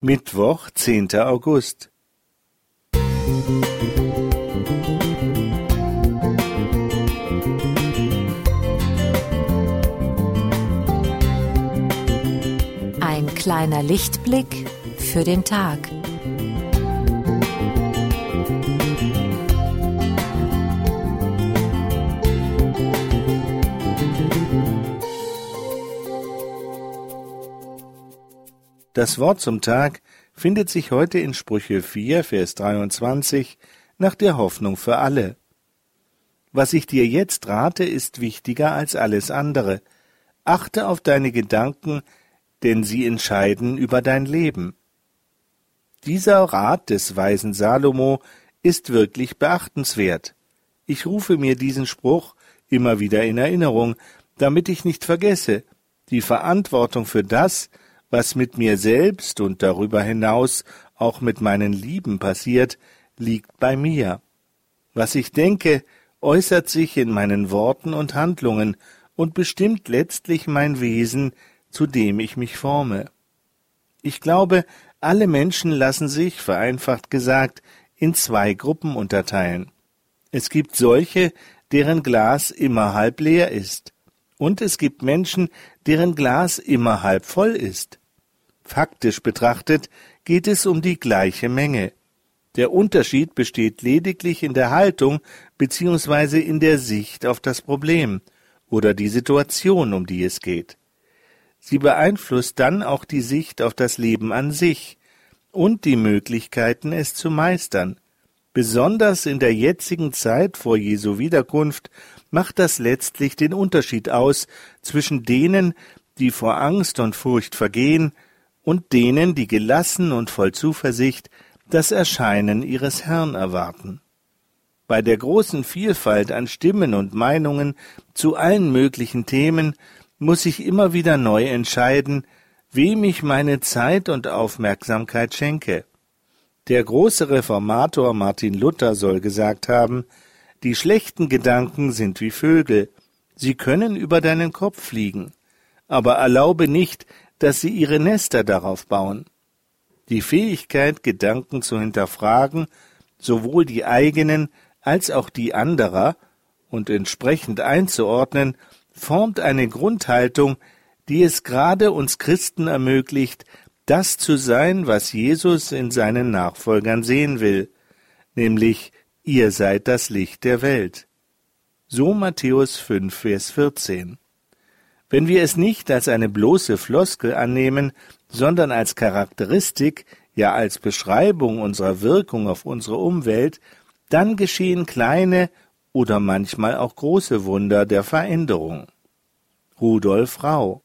Mittwoch, zehnter August. Ein kleiner Lichtblick für den Tag. Das Wort zum Tag findet sich heute in Sprüche 4, Vers 23 nach der Hoffnung für alle. Was ich dir jetzt rate, ist wichtiger als alles andere. Achte auf deine Gedanken, denn sie entscheiden über dein Leben. Dieser Rat des weisen Salomo ist wirklich beachtenswert. Ich rufe mir diesen Spruch immer wieder in Erinnerung, damit ich nicht vergesse, die Verantwortung für das, was mit mir selbst und darüber hinaus auch mit meinen Lieben passiert, liegt bei mir. Was ich denke, äußert sich in meinen Worten und Handlungen und bestimmt letztlich mein Wesen, zu dem ich mich forme. Ich glaube, alle Menschen lassen sich, vereinfacht gesagt, in zwei Gruppen unterteilen. Es gibt solche, deren Glas immer halb leer ist, und es gibt Menschen, deren Glas immer halb voll ist. Faktisch betrachtet geht es um die gleiche Menge. Der Unterschied besteht lediglich in der Haltung bzw. in der Sicht auf das Problem oder die Situation, um die es geht. Sie beeinflusst dann auch die Sicht auf das Leben an sich und die Möglichkeiten, es zu meistern. Besonders in der jetzigen Zeit vor Jesu Wiederkunft macht das letztlich den Unterschied aus zwischen denen, die vor Angst und Furcht vergehen, und denen, die gelassen und voll Zuversicht das Erscheinen ihres Herrn erwarten. Bei der großen Vielfalt an Stimmen und Meinungen zu allen möglichen Themen muss ich immer wieder neu entscheiden, wem ich meine Zeit und Aufmerksamkeit schenke. Der große Reformator Martin Luther soll gesagt haben, die schlechten Gedanken sind wie Vögel, sie können über deinen Kopf fliegen, aber erlaube nicht, dass sie ihre Nester darauf bauen. Die Fähigkeit, Gedanken zu hinterfragen, sowohl die eigenen als auch die anderer, und entsprechend einzuordnen, formt eine Grundhaltung, die es gerade uns Christen ermöglicht, das zu sein, was Jesus in seinen Nachfolgern sehen will, nämlich ihr seid das Licht der Welt. So Matthäus 5, Vers 14. Wenn wir es nicht als eine bloße Floskel annehmen, sondern als Charakteristik, ja als Beschreibung unserer Wirkung auf unsere Umwelt, dann geschehen kleine oder manchmal auch große Wunder der Veränderung. Rudolf Rau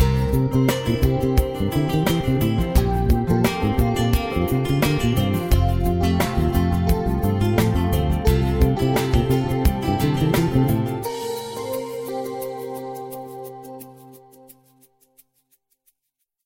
Musik